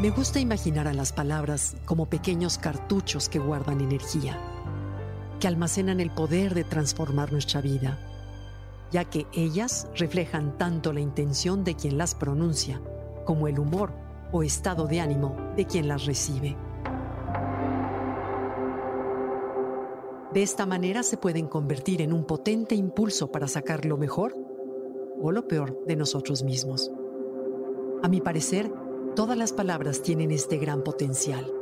Me gusta imaginar a las palabras como pequeños cartuchos que guardan energía, que almacenan el poder de transformar nuestra vida, ya que ellas reflejan tanto la intención de quien las pronuncia como el humor o estado de ánimo de quien las recibe. De esta manera se pueden convertir en un potente impulso para sacar lo mejor o lo peor de nosotros mismos. A mi parecer, Todas las palabras tienen este gran potencial.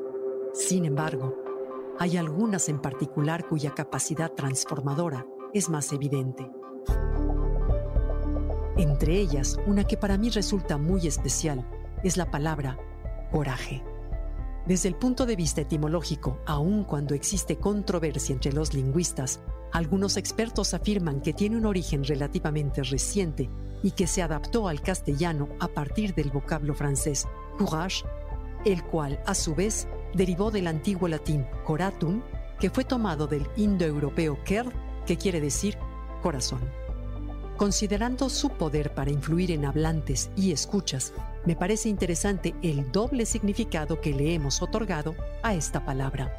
Sin embargo, hay algunas en particular cuya capacidad transformadora es más evidente. Entre ellas, una que para mí resulta muy especial es la palabra coraje. Desde el punto de vista etimológico, aun cuando existe controversia entre los lingüistas, algunos expertos afirman que tiene un origen relativamente reciente y que se adaptó al castellano a partir del vocablo francés courage, el cual a su vez derivó del antiguo latín coratum, que fue tomado del indoeuropeo ker, que quiere decir corazón. Considerando su poder para influir en hablantes y escuchas, me parece interesante el doble significado que le hemos otorgado a esta palabra.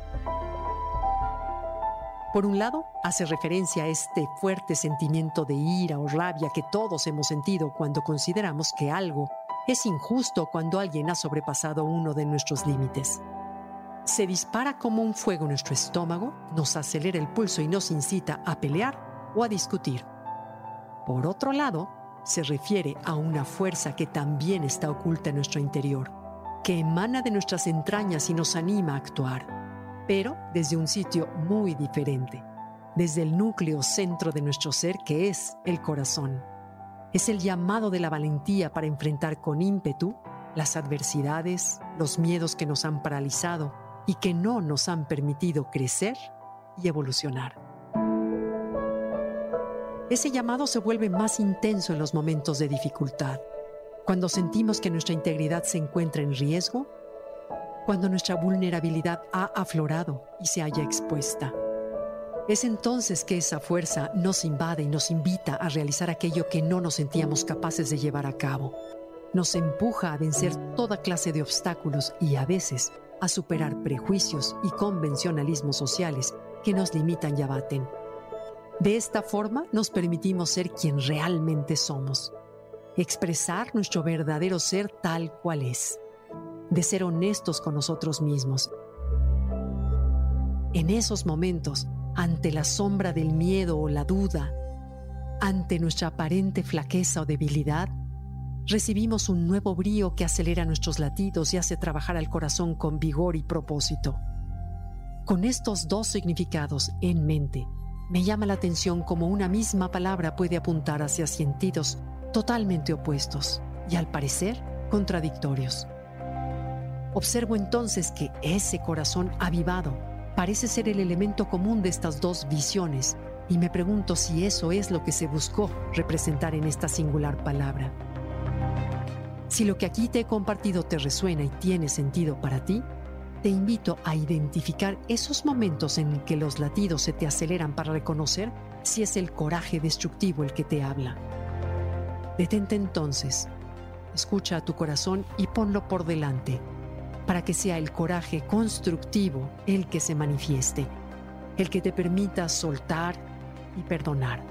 Por un lado, hace referencia a este fuerte sentimiento de ira o rabia que todos hemos sentido cuando consideramos que algo es injusto cuando alguien ha sobrepasado uno de nuestros límites. Se dispara como un fuego en nuestro estómago, nos acelera el pulso y nos incita a pelear o a discutir. Por otro lado, se refiere a una fuerza que también está oculta en nuestro interior, que emana de nuestras entrañas y nos anima a actuar, pero desde un sitio muy diferente, desde el núcleo centro de nuestro ser que es el corazón. Es el llamado de la valentía para enfrentar con ímpetu las adversidades, los miedos que nos han paralizado y que no nos han permitido crecer y evolucionar. Ese llamado se vuelve más intenso en los momentos de dificultad, cuando sentimos que nuestra integridad se encuentra en riesgo, cuando nuestra vulnerabilidad ha aflorado y se haya expuesta. Es entonces que esa fuerza nos invade y nos invita a realizar aquello que no nos sentíamos capaces de llevar a cabo. Nos empuja a vencer toda clase de obstáculos y a veces a superar prejuicios y convencionalismos sociales que nos limitan y abaten. De esta forma nos permitimos ser quien realmente somos, expresar nuestro verdadero ser tal cual es, de ser honestos con nosotros mismos. En esos momentos, ante la sombra del miedo o la duda, ante nuestra aparente flaqueza o debilidad, recibimos un nuevo brío que acelera nuestros latidos y hace trabajar al corazón con vigor y propósito. Con estos dos significados en mente, me llama la atención cómo una misma palabra puede apuntar hacia sentidos totalmente opuestos y al parecer contradictorios. Observo entonces que ese corazón avivado parece ser el elemento común de estas dos visiones y me pregunto si eso es lo que se buscó representar en esta singular palabra. Si lo que aquí te he compartido te resuena y tiene sentido para ti, te invito a identificar esos momentos en que los latidos se te aceleran para reconocer si es el coraje destructivo el que te habla. Detente entonces, escucha a tu corazón y ponlo por delante para que sea el coraje constructivo el que se manifieste, el que te permita soltar y perdonar.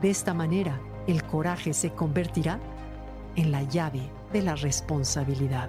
De esta manera, el coraje se convertirá en la llave de la responsabilidad.